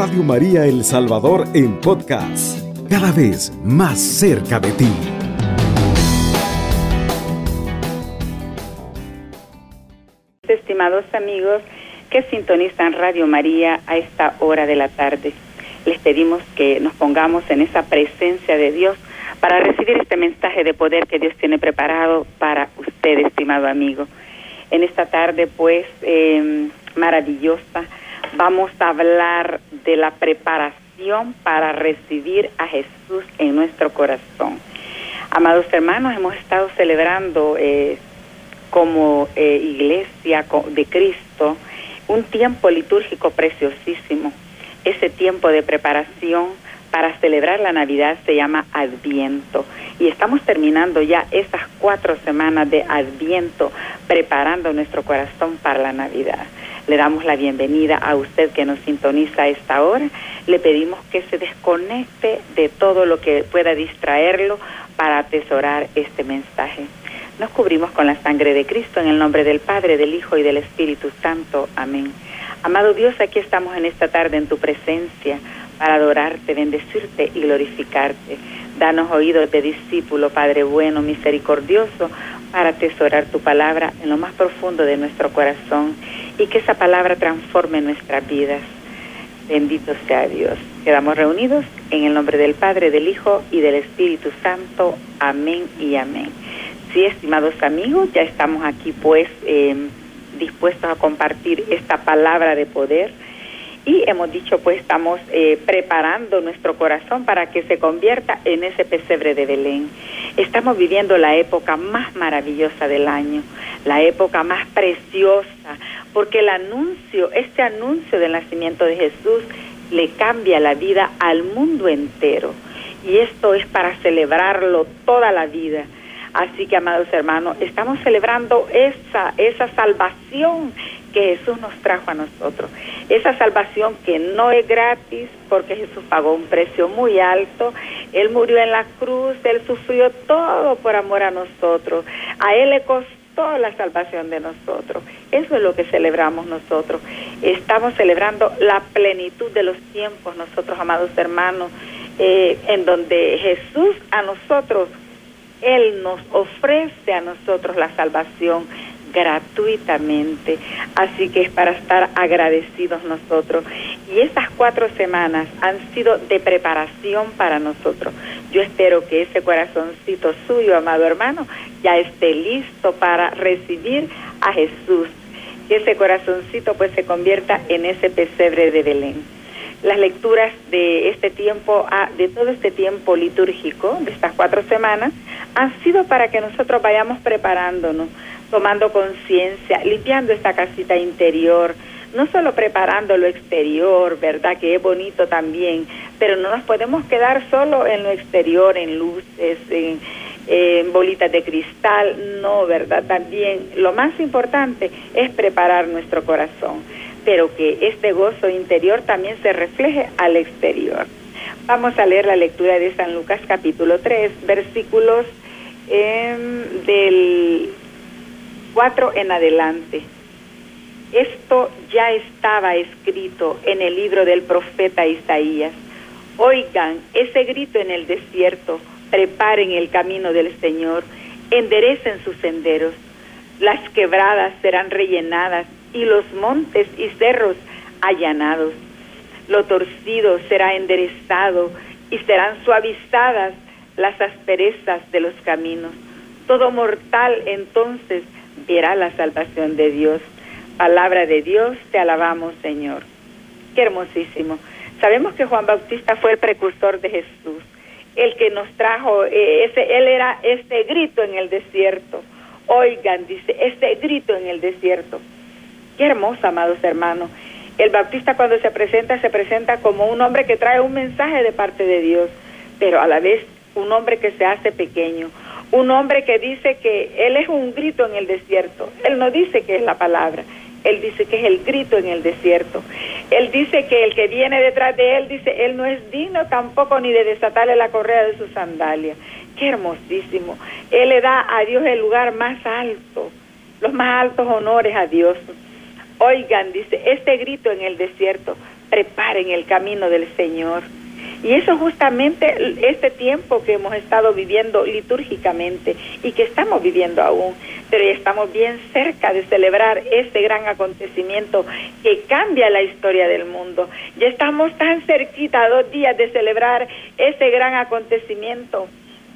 Radio María El Salvador en podcast, cada vez más cerca de ti. Estimados amigos que sintonizan Radio María a esta hora de la tarde, les pedimos que nos pongamos en esa presencia de Dios para recibir este mensaje de poder que Dios tiene preparado para usted, estimado amigo. En esta tarde, pues, eh, maravillosa, vamos a hablar de la preparación para recibir a Jesús en nuestro corazón. Amados hermanos, hemos estado celebrando eh, como eh, iglesia de Cristo un tiempo litúrgico preciosísimo. Ese tiempo de preparación para celebrar la Navidad se llama Adviento. Y estamos terminando ya esas cuatro semanas de Adviento, preparando nuestro corazón para la Navidad. Le damos la bienvenida a usted que nos sintoniza a esta hora. Le pedimos que se desconecte de todo lo que pueda distraerlo para atesorar este mensaje. Nos cubrimos con la sangre de Cristo en el nombre del Padre, del Hijo y del Espíritu Santo. Amén. Amado Dios, aquí estamos en esta tarde en tu presencia para adorarte, bendecirte y glorificarte. Danos oídos de discípulo, Padre bueno, misericordioso, para atesorar tu palabra en lo más profundo de nuestro corazón y que esa palabra transforme nuestras vidas. Bendito sea Dios. Quedamos reunidos en el nombre del Padre, del Hijo y del Espíritu Santo. Amén y amén. Sí, estimados amigos, ya estamos aquí pues eh, dispuestos a compartir esta palabra de poder y hemos dicho pues estamos eh, preparando nuestro corazón para que se convierta en ese pesebre de Belén. Estamos viviendo la época más maravillosa del año, la época más preciosa, porque el anuncio, este anuncio del nacimiento de Jesús le cambia la vida al mundo entero. Y esto es para celebrarlo toda la vida. Así que, amados hermanos, estamos celebrando esa, esa salvación que Jesús nos trajo a nosotros. Esa salvación que no es gratis porque Jesús pagó un precio muy alto. Él murió en la cruz, Él sufrió todo por amor a nosotros. A Él le costó la salvación de nosotros. Eso es lo que celebramos nosotros. Estamos celebrando la plenitud de los tiempos, nosotros, amados hermanos, eh, en donde Jesús a nosotros, Él nos ofrece a nosotros la salvación gratuitamente. Así que es para estar agradecidos nosotros. Y estas cuatro semanas han sido de preparación para nosotros. Yo espero que ese corazoncito suyo, amado hermano, ya esté listo para recibir a Jesús. Que ese corazoncito pues se convierta en ese pesebre de Belén las lecturas de este tiempo, ah, de todo este tiempo litúrgico, de estas cuatro semanas, han sido para que nosotros vayamos preparándonos tomando conciencia, limpiando esta casita interior, no solo preparando lo exterior, ¿verdad? Que es bonito también, pero no nos podemos quedar solo en lo exterior, en luces, en, bolitas de cristal, no, ¿verdad? También lo más importante es preparar nuestro corazón, pero que este gozo interior también se refleje al exterior. Vamos a leer la lectura de San Lucas capítulo 3, versículos em, del 4 en adelante. Esto ya estaba escrito en el libro del profeta Isaías. Oigan ese grito en el desierto, preparen el camino del Señor, enderecen sus senderos. Las quebradas serán rellenadas y los montes y cerros allanados. Lo torcido será enderezado y serán suavizadas las asperezas de los caminos. Todo mortal entonces verá la salvación de Dios. Palabra de Dios, te alabamos, Señor. Qué hermosísimo. Sabemos que Juan Bautista fue el precursor de Jesús, el que nos trajo, eh, ese, él era este grito en el desierto. Oigan, dice, este grito en el desierto. Qué hermoso, amados hermanos. El Bautista cuando se presenta, se presenta como un hombre que trae un mensaje de parte de Dios, pero a la vez un hombre que se hace pequeño, un hombre que dice que él es un grito en el desierto. Él no dice que es la palabra, él dice que es el grito en el desierto. Él dice que el que viene detrás de él, dice, él no es digno tampoco ni de desatarle la correa de su sandalia. Qué hermosísimo. Él le da a Dios el lugar más alto, los más altos honores a Dios. Oigan, dice, este grito en el desierto, preparen el camino del Señor. Y eso justamente este tiempo que hemos estado viviendo litúrgicamente y que estamos viviendo aún, pero ya estamos bien cerca de celebrar este gran acontecimiento que cambia la historia del mundo. Ya estamos tan cerquita, dos días de celebrar ese gran acontecimiento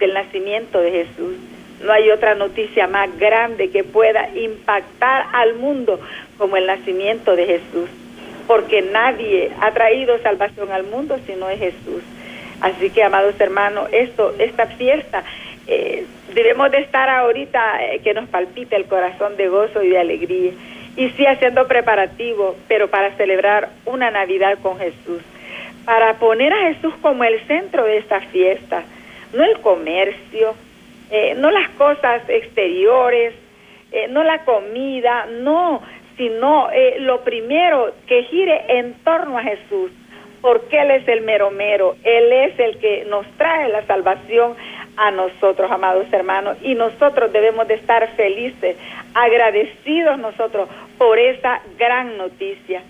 del nacimiento de Jesús. No hay otra noticia más grande que pueda impactar al mundo como el nacimiento de Jesús porque nadie ha traído salvación al mundo si no es Jesús. Así que, amados hermanos, esto, esta fiesta, eh, debemos de estar ahorita eh, que nos palpite el corazón de gozo y de alegría. Y sí haciendo preparativo, pero para celebrar una Navidad con Jesús. Para poner a Jesús como el centro de esta fiesta. No el comercio, eh, no las cosas exteriores, no la comida, no, sino eh, lo primero que gire en torno a Jesús, porque Él es el mero mero, Él es el que nos trae la salvación a nosotros, amados hermanos, y nosotros debemos de estar felices, agradecidos nosotros por esa gran noticia.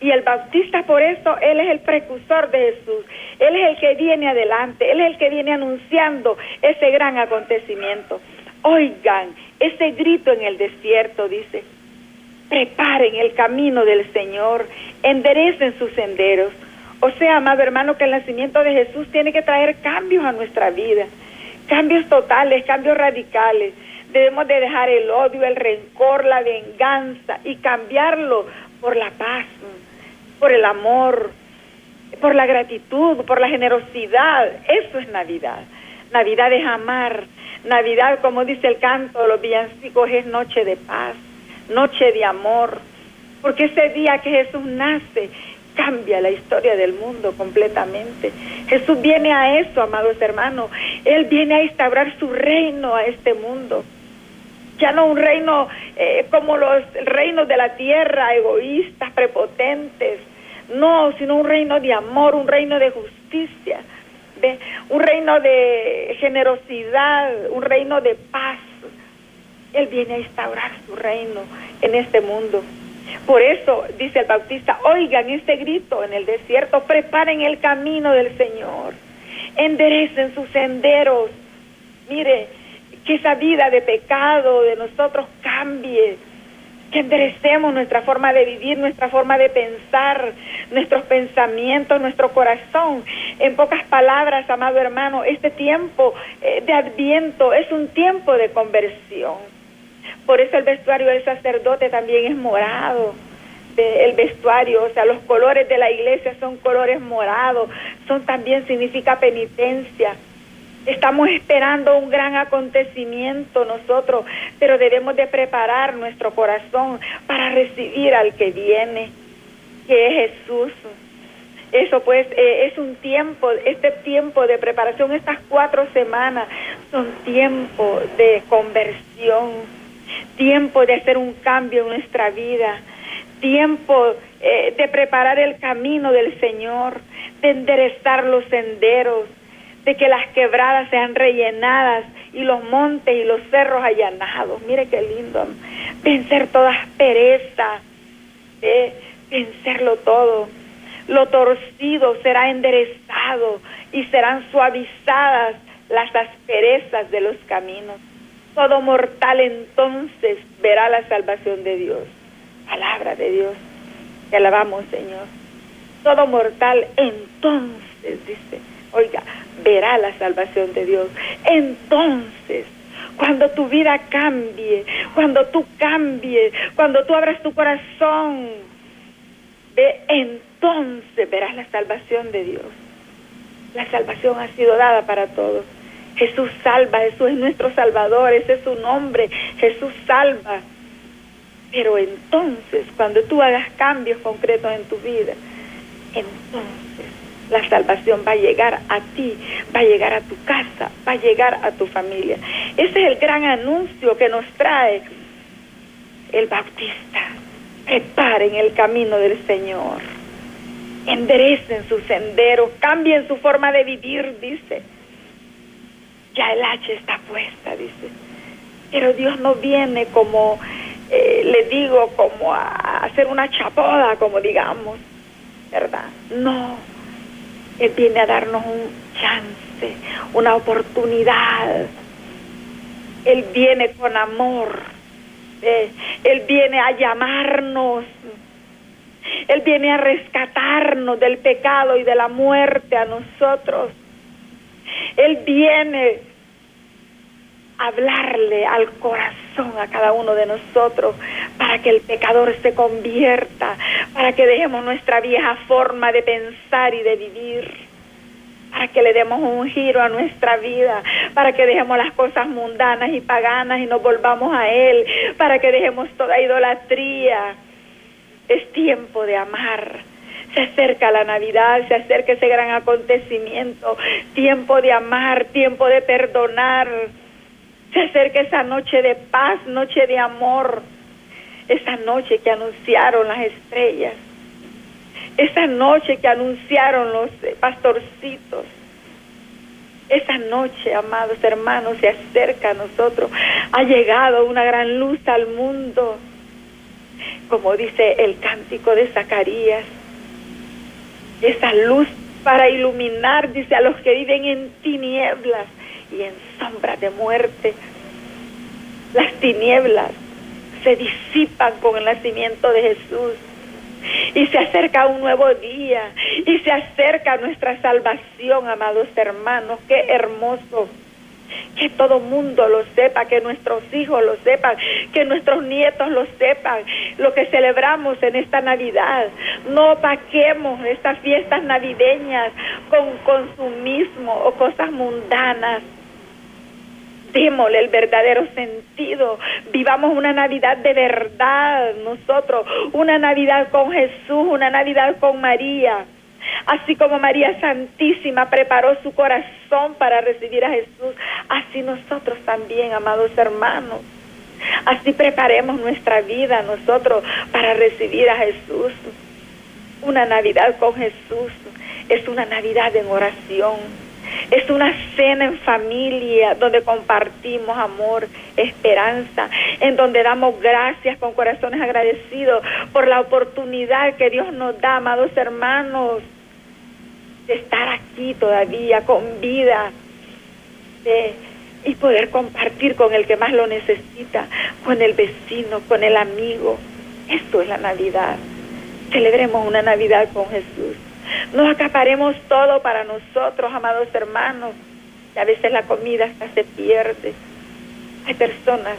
Y el Bautista por eso, Él es el precursor de Jesús, Él es el que viene adelante, Él es el que viene anunciando ese gran acontecimiento. Oigan, ese grito en el desierto, dice, preparen el camino del Señor, enderecen sus senderos. O sea, amado hermano, que el nacimiento de Jesús tiene que traer cambios a nuestra vida, cambios totales, cambios radicales. Debemos de dejar el odio, el rencor, la venganza y cambiarlo por la paz, por el amor, por la gratitud, por la generosidad. Eso es Navidad. Navidad es amar. Navidad, como dice el canto de los villancicos, es noche de paz noche de amor, porque ese día que Jesús nace cambia la historia del mundo completamente. Jesús viene a eso, amados hermanos. Él viene a instaurar su reino a este mundo. Ya no un reino eh, como los reinos de la tierra, egoístas, prepotentes. No, sino un reino de amor, un reino de justicia, un reino de generosidad, un reino de paz, él viene a instaurar su reino en este mundo. Por eso dice el Bautista, oigan este grito en el desierto, preparen el camino del Señor, enderecen sus senderos. Mire, que esa vida de pecado de nosotros cambie, que enderecemos nuestra forma de vivir, nuestra forma de pensar, nuestros pensamientos, nuestro corazón. En pocas palabras, amado hermano, este tiempo eh, de adviento es un tiempo de conversión por eso el vestuario del sacerdote también es morado. el vestuario, o sea, los colores de la iglesia son colores morados, son también significa penitencia. Estamos esperando un gran acontecimiento nosotros, pero debemos de preparar nuestro corazón para recibir al que viene, que es Jesús. Eso pues eh, es un tiempo, este tiempo de preparación, estas cuatro semanas son tiempo de conversión, tiempo de hacer un cambio en nuestra vida, tiempo eh, de preparar el camino del Señor, de enderezar los senderos, de que las quebradas sean rellenadas y los montes y los cerros allanados. Mire qué lindo. Vencer toda aspereza, eh, vencerlo todo. Lo torcido será enderezado y serán suavizadas las asperezas de los caminos. Todo mortal entonces verá la salvación de Dios. Palabra de Dios. Te alabamos, Señor. Todo mortal entonces, dice, oiga, verá la salvación de Dios. Entonces, cuando tu vida cambie, cuando tú cambies, cuando tú abras tu corazón, ve, entonces verás la salvación de Dios. La salvación ha sido dada para todos. Jesús salva, Jesús es nuestro Salvador, ese es su nombre, Jesús salva. Pero entonces, cuando tú hagas cambios concretos en tu vida, entonces la salvación va a llegar a ti, va a llegar a tu casa, va a llegar a tu familia. Ese es el gran anuncio que nos trae el Bautista. Preparen el camino del Señor. Enderecen su sendero, cambien su forma de vivir, dice ya el hacha está puesta, dice. Pero Dios no viene como, eh, le digo, como a hacer una chapoda, como digamos. ¿verdad? No, Él viene a darnos un chance, una oportunidad. Él viene con amor. Él viene a llamarnos. Él viene a rescatarnos del pecado y de la muerte a nosotros. Él viene hablarle al corazón a cada uno de nosotros para que el pecador se convierta, para que dejemos nuestra vieja forma de pensar y de vivir, para que le demos un giro a nuestra vida, para que dejemos las cosas mundanas y paganas y nos volvamos a Él, para que dejemos toda idolatría. Es tiempo de amar. Se acerca la Navidad, se acerca ese gran acontecimiento, tiempo de amar, tiempo de perdonar se acerca esa noche de paz, noche de amor, esa noche que anunciaron las estrellas, esa noche que anunciaron los pastorcitos. Esa noche, amados hermanos, se acerca a nosotros. Ha llegado una gran luz al mundo, como dice el cántico de Zacarías. Esa luz para iluminar, dice, a los que viven en tinieblas y en sombra de muerte. Las tinieblas se disipan con el nacimiento de Jesús y se acerca un nuevo día y se acerca nuestra salvación, amados hermanos. Qué hermoso. Que todo mundo lo sepa, que nuestros hijos lo sepan, que nuestros nietos lo sepan, lo que celebramos en esta Navidad. No paquemos estas fiestas navideñas con consumismo o cosas mundanas démosle el verdadero sentido. Vivamos una Navidad de verdad nosotros, una Navidad con Jesús, una Navidad con María. Así como María Santísima preparó su corazón para recibir a Jesús, así nosotros también, amados hermanos. Así preparemos nuestra vida nosotros para recibir a Jesús. Una Navidad con Jesús es una Navidad en oración es una cena en familia donde compartimos amor, esperanza, en donde damos gracias con corazones agradecidos por la oportunidad que Dios nos da, amados hermanos, de estar aquí todavía con vida y poder compartir con el que más lo necesita, con el vecino, con el amigo. Esto es la Navidad. Celebremos una Navidad con Jesús. No acaparemos todo para nosotros, amados hermanos. Y a veces la comida hasta se pierde. Hay personas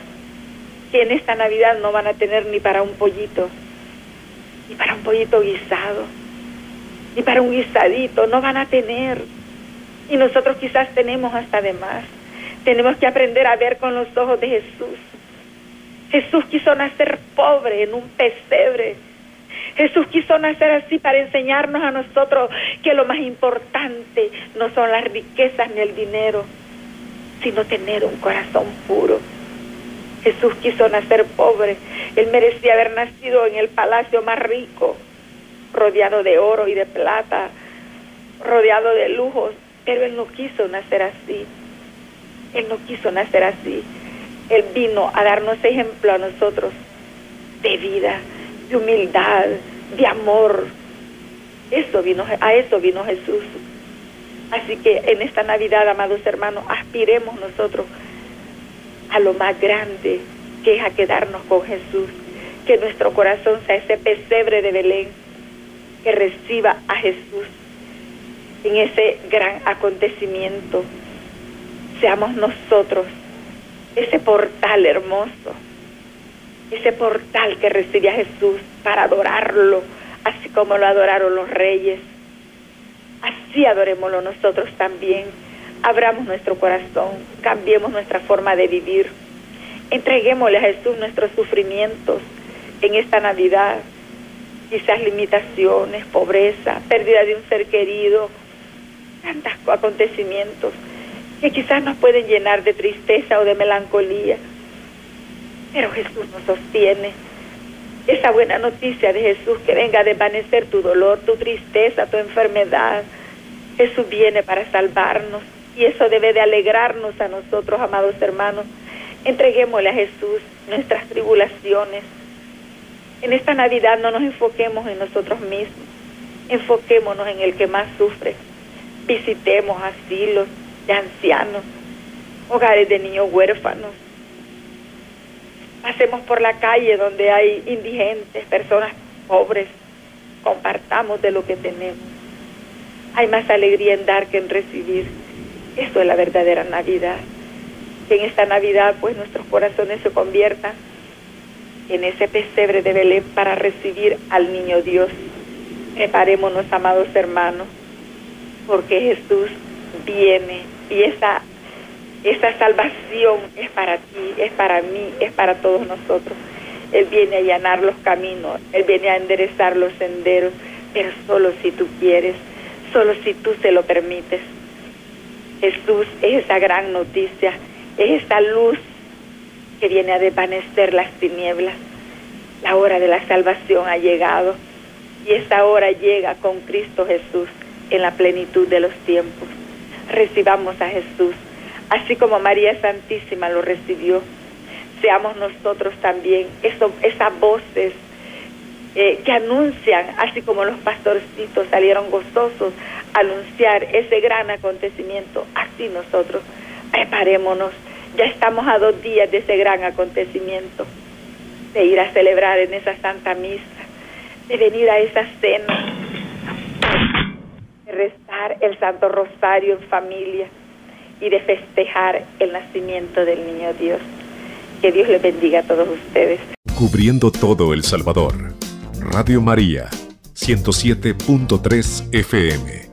que en esta Navidad no van a tener ni para un pollito, ni para un pollito guisado, ni para un guisadito, no van a tener. Y nosotros quizás tenemos hasta de más. Tenemos que aprender a ver con los ojos de Jesús. Jesús quiso nacer pobre en un pesebre Jesús quiso nacer así para enseñarnos a nosotros que lo más importante no son las riquezas ni el dinero, sino tener un corazón puro. Jesús quiso nacer pobre. Él merecía haber nacido en el palacio más rico, rodeado de oro y de plata, rodeado de lujos, pero Él no quiso nacer así. Él no quiso nacer así. Él vino a darnos ejemplo a nosotros de vida, de humildad, de amor. Eso vino, a eso vino Jesús. Así que en esta Navidad, amados hermanos, aspiremos nosotros a lo más grande, que es a quedarnos con Jesús. Que nuestro corazón sea ese pesebre de Belén, que reciba a Jesús en ese gran acontecimiento. Seamos nosotros ese portal hermoso ese portal que recibe a Jesús para adorarlo, así como lo adoraron los reyes. Así adorémoslo nosotros también. Abramos nuestro corazón, cambiemos nuestra forma de vivir. Entreguémosle a Jesús nuestros sufrimientos en esta Navidad, quizás limitaciones, pobreza, pérdida de un ser querido, tantos acontecimientos que quizás nos pueden llenar de tristeza o de melancolía pero Jesús nos sostiene. Esa buena noticia de Jesús que venga a desvanecer tu dolor, tu tristeza, tu enfermedad. Jesús viene para salvarnos y eso debe de alegrarnos a nosotros, amados hermanos. Entreguémosle a Jesús nuestras tribulaciones. En esta Navidad no nos enfoquemos en nosotros mismos. Enfoquémonos en el que más sufre. Visitemos asilos de ancianos, hogares de niños huérfanos. Pasemos por la calle donde hay indigentes, personas pobres. Compartamos de lo que tenemos. Hay más alegría en dar que en recibir. Esto es la verdadera Navidad. Que en esta Navidad pues nuestros corazones se conviertan en ese pesebre de Belén para recibir al niño Dios. Preparémonos, amados hermanos, porque Jesús viene y esa, esa salvación es para ti, es para mí, es para todos nosotros. Él viene a allanar los caminos, Él viene a enderezar los senderos, pero solo si tú quieres, solo si tú se lo permites. Jesús es esa gran noticia, es esa luz que viene a desvanecer las tinieblas. La hora de la salvación ha llegado y esa hora llega con Cristo Jesús en la plenitud de los tiempos. Recibamos a Jesús, así como María Santísima lo recibió. Seamos nosotros también esas voces eh, que anuncian, así como los pastorcitos salieron gozosos a anunciar ese gran acontecimiento, así nosotros preparémonos ya estamos a dos días de ese gran acontecimiento, de ir a celebrar en esa santa misa, de venir a esa cena, de rezar el Santo Rosario en familia y de festejar el nacimiento del niño Dios. Que Dios les bendiga a todos ustedes. Cubriendo todo El Salvador. Radio María, 107.3 FM.